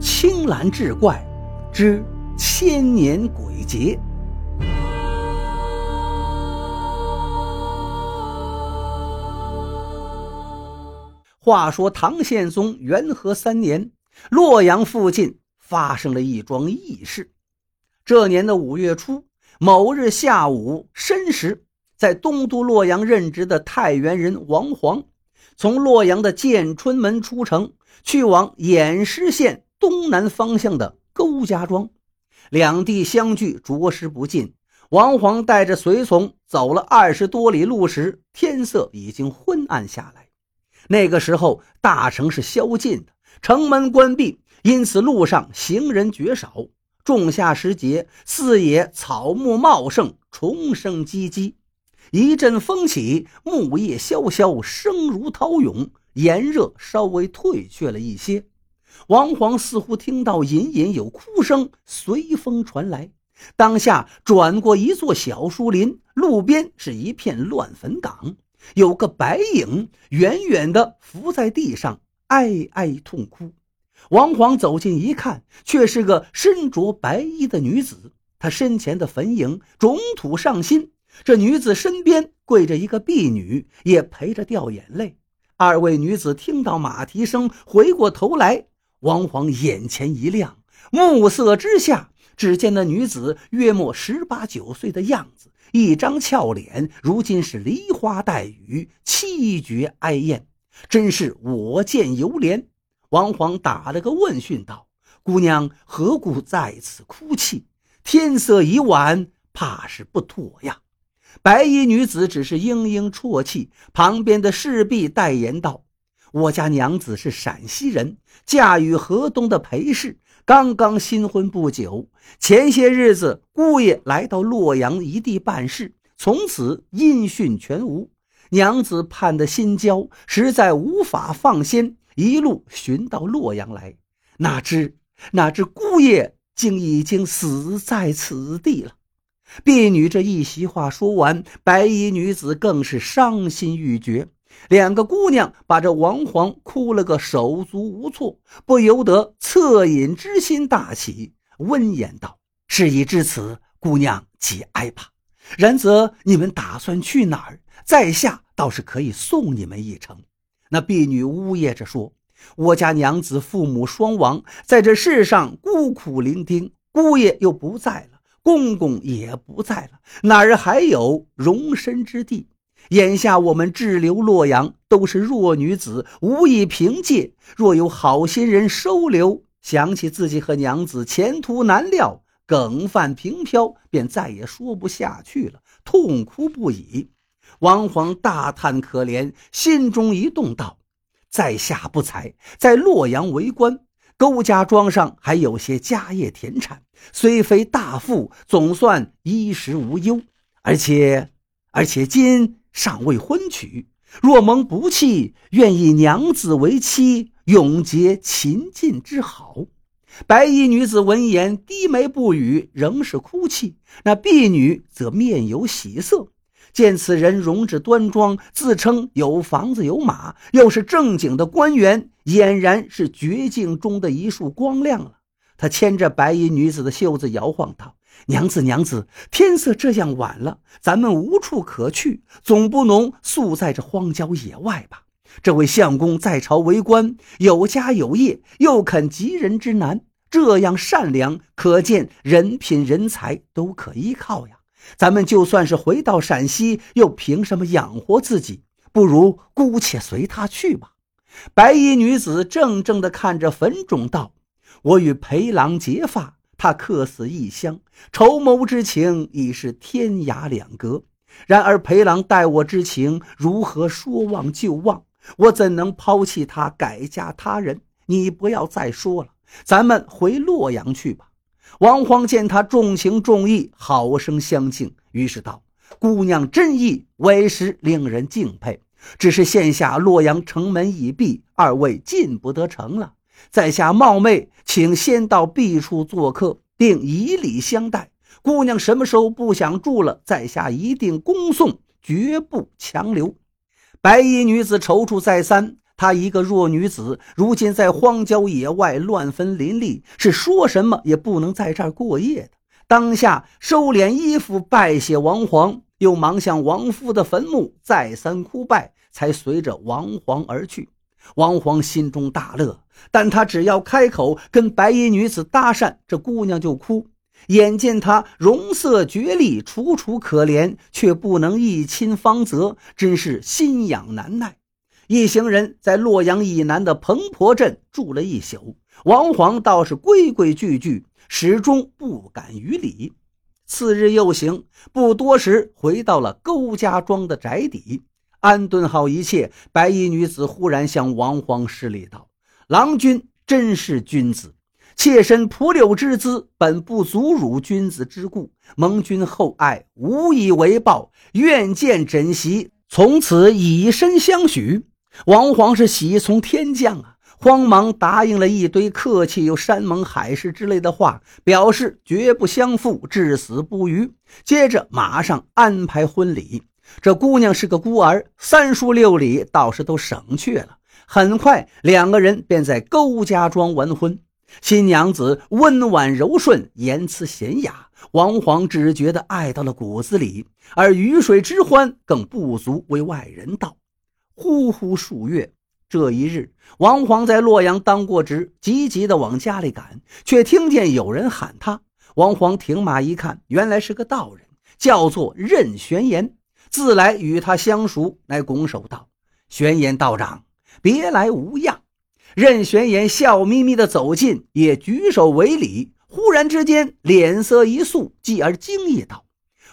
青蓝志怪之千年鬼节。话说唐宪宗元和三年，洛阳附近发生了一桩异事。这年的五月初，某日下午申时，在东都洛阳任职的太原人王煌，从洛阳的建春门出城，去往偃师县东南方向的高家庄。两地相距着实不近。王皇带着随从走了二十多里路时，天色已经昏暗下来。那个时候，大城是宵禁的，城门关闭，因此路上行人绝少。仲夏时节，四野草木茂盛，虫声唧唧。一阵风起，木叶萧萧，声如涛涌，炎热稍微退却了一些。王煌似乎听到隐隐有哭声随风传来，当下转过一座小树林，路边是一片乱坟岗，有个白影远远的伏在地上，哀哀痛哭。王煌走近一看，却是个身着白衣的女子。她身前的坟茔种土上新，这女子身边跪着一个婢女，也陪着掉眼泪。二位女子听到马蹄声，回过头来。王煌眼前一亮，目色之下，只见那女子约莫十八九岁的样子，一张俏脸，如今是梨花带雨，凄绝哀艳，真是我见犹怜。王煌打了个问讯道：“姑娘何故在此哭泣？天色已晚，怕是不妥呀。”白衣女子只是嘤嘤啜泣，旁边的侍婢代言道。我家娘子是陕西人，嫁与河东的裴氏，刚刚新婚不久。前些日子，姑爷来到洛阳一地办事，从此音讯全无。娘子盼得心焦，实在无法放心，一路寻到洛阳来。哪知哪知姑爷竟已经死在此地了。婢女这一席话说完，白衣女子更是伤心欲绝。两个姑娘把这王皇哭了个手足无措，不由得恻隐之心大起，温言道：“事已至此，姑娘节哀吧。然则你们打算去哪儿？在下倒是可以送你们一程。”那婢女呜咽着说：“我家娘子父母双亡，在这世上孤苦伶仃，姑爷又不在了，公公也不在了，哪儿还有容身之地？”眼下我们滞留洛阳，都是弱女子，无以凭借。若有好心人收留，想起自己和娘子前途难料，梗泛平飘，便再也说不下去了，痛哭不已。王皇大叹可怜，心中一动，道：“在下不才，在洛阳为官，勾家庄上还有些家业田产，虽非大富，总算衣食无忧。而且，而且今……”尚未婚娶，若蒙不弃，愿以娘子为妻，永结秦晋之好。白衣女子闻言，低眉不语，仍是哭泣。那婢女则面有喜色，见此人容止端庄，自称有房子有马，又是正经的官员，俨然是绝境中的一束光亮了。他牵着白衣女子的袖子摇晃道。娘子，娘子，天色这样晚了，咱们无处可去，总不能宿在这荒郊野外吧？这位相公在朝为官，有家有业，又肯急人之难，这样善良，可见人品人才都可依靠呀。咱们就算是回到陕西，又凭什么养活自己？不如姑且随他去吧。白衣女子怔怔地看着坟冢，道：“我与裴郎结发。”他客死异乡，筹谋之情已是天涯两隔。然而裴郎待我之情，如何说忘就忘？我怎能抛弃他，改嫁他人？你不要再说了，咱们回洛阳去吧。王荒见他重情重义，好生相敬，于是道：“姑娘真意，委实令人敬佩。只是现下洛阳城门已闭，二位进不得城了。”在下冒昧，请先到敝处做客，并以礼相待。姑娘什么时候不想住了，在下一定恭送，绝不强留。白衣女子踌躇再三，她一个弱女子，如今在荒郊野外乱坟林立，是说什么也不能在这儿过夜的。当下收敛衣服，拜谢王皇，又忙向王夫的坟墓再三哭拜，才随着王皇而去。王皇心中大乐，但他只要开口跟白衣女子搭讪，这姑娘就哭。眼见她容色绝丽，楚楚可怜，却不能一亲芳泽，真是心痒难耐。一行人在洛阳以南的彭婆镇住了一宿，王皇倒是规规矩矩，始终不敢逾礼。次日又行，不多时回到了勾家庄的宅邸，安顿好一切，白衣女子忽然向王皇施礼道：“郎君真是君子，妾身蒲柳之姿，本不足辱君子之故，蒙君厚爱，无以为报，愿见枕席，从此以身相许。”王皇是喜从天降啊，慌忙答应了一堆客气又山盟海誓之类的话，表示绝不相负，至死不渝。接着马上安排婚礼。这姑娘是个孤儿，三书六礼倒是都省去了。很快，两个人便在勾家庄完婚。新娘子温婉柔顺，言辞娴雅，王皇只觉得爱到了骨子里，而鱼水之欢更不足为外人道。呼呼数月，这一日，王皇在洛阳当过职，急急地往家里赶，却听见有人喊他。王皇停马一看，原来是个道人，叫做任玄言，自来与他相熟，乃拱手道：“玄言道长，别来无恙。”任玄言笑眯眯地走近，也举手为礼。忽然之间，脸色一肃，继而惊异道：“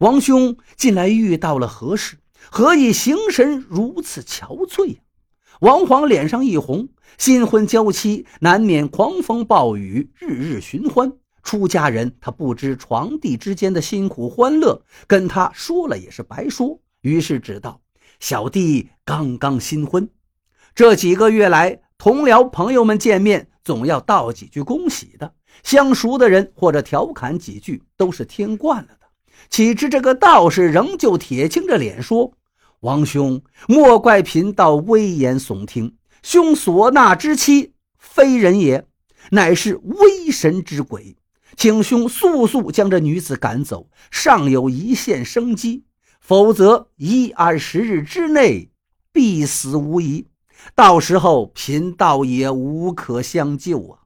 王兄近来遇到了何事？”何以形神如此憔悴呀？王皇脸上一红，新婚娇妻难免狂风暴雨，日日寻欢。出家人他不知床地之间的辛苦欢乐，跟他说了也是白说。于是只道：“小弟刚刚新婚，这几个月来，同僚朋友们见面总要道几句恭喜的，相熟的人或者调侃几句，都是听惯了的。岂知这个道士仍旧铁青着脸说。”王兄，莫怪贫道危言耸听。兄所纳之妻非人也，乃是威神之鬼，请兄速速将这女子赶走，尚有一线生机；否则一二十日之内必死无疑。到时候贫道也无可相救啊！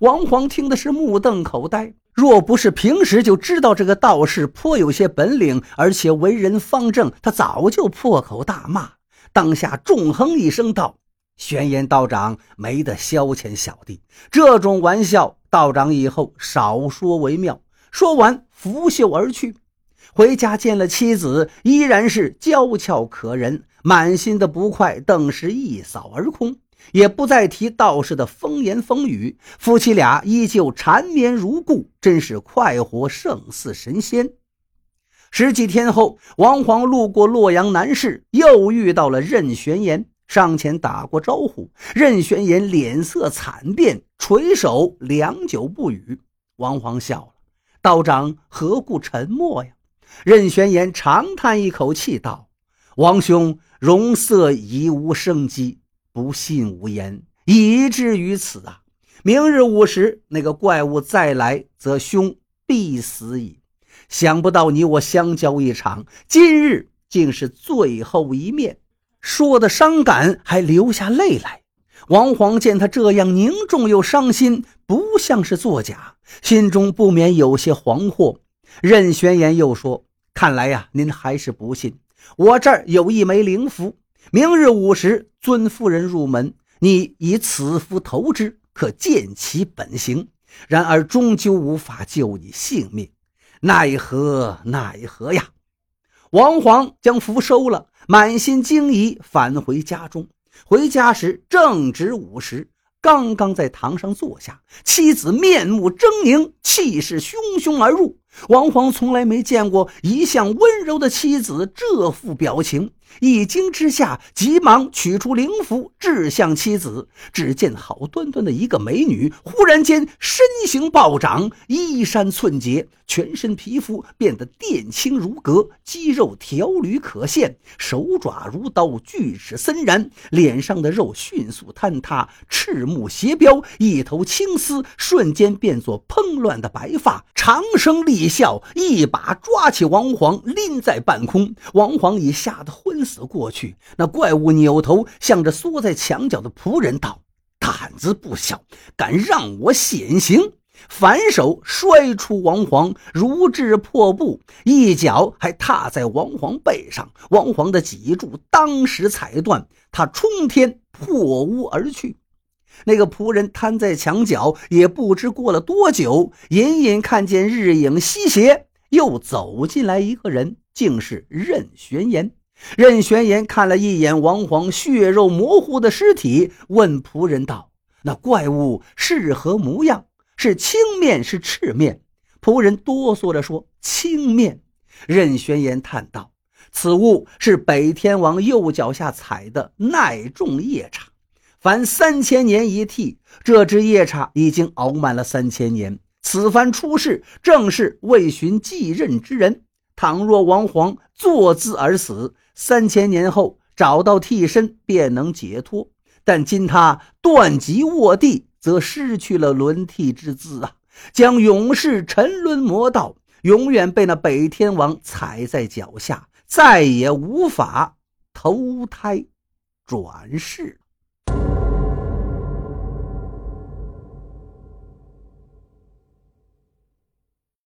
王皇听的是目瞪口呆。若不是平时就知道这个道士颇有些本领，而且为人方正，他早就破口大骂。当下重哼一声道：“玄岩道长没得消遣小弟，这种玩笑，道长以后少说为妙。”说完，拂袖而去。回家见了妻子，依然是娇俏可人，满心的不快顿时一扫而空。也不再提道士的风言风语，夫妻俩依旧缠绵如故，真是快活胜似神仙。十几天后，王皇路过洛阳南市，又遇到了任玄言，上前打过招呼。任玄言脸色惨变，垂首良久不语。王皇笑了：“道长何故沉默呀？”任玄言长叹一口气道：“王兄容色已无生机。”不信无言，以至于此啊！明日午时，那个怪物再来，则兄必死矣。想不到你我相交一场，今日竟是最后一面。说的伤感，还流下泪来。王皇见他这样凝重又伤心，不像是作假，心中不免有些惶惑。任玄言又说：“看来呀，您还是不信。我这儿有一枚灵符。”明日午时，尊夫人入门，你以此符投之，可见其本形。然而终究无法救你性命，奈何奈何呀！王皇将符收了，满心惊疑，返回家中。回家时正值午时，刚刚在堂上坐下，妻子面目狰狞，气势汹汹而入。王皇从来没见过一向温柔的妻子这副表情。一惊之下，急忙取出灵符，掷向妻子。只见好端端的一个美女，忽然间身形暴涨，衣衫寸结，全身皮肤变得靛青如革，肌肉条缕可现，手爪如刀，锯齿森然，脸上的肉迅速坍塌，赤目斜飙，一头青丝瞬间变作蓬乱的白发，长声厉笑，一把抓起王皇，拎在半空。王皇已吓得昏。死过去，那怪物扭头向着缩在墙角的仆人道：“胆子不小，敢让我显形！”反手摔出王皇，如掷破布，一脚还踏在王皇背上，王皇的脊柱当时踩断，他冲天破屋而去。那个仆人瘫在墙角，也不知过了多久，隐隐看见日影西斜，又走进来一个人，竟是任玄言。任玄言看了一眼王皇血肉模糊的尸体，问仆人道：“那怪物是何模样？是青面是赤面？”仆人哆嗦着说：“青面。”任玄言叹道：“此物是北天王右脚下踩的耐重夜叉，凡三千年一替。这只夜叉已经熬满了三千年，此番出世，正是为寻继任之人。倘若王皇坐姿而死，三千年后找到替身便能解脱，但今他断脊卧地，则失去了轮替之资啊，将永世沉沦魔道，永远被那北天王踩在脚下，再也无法投胎转世。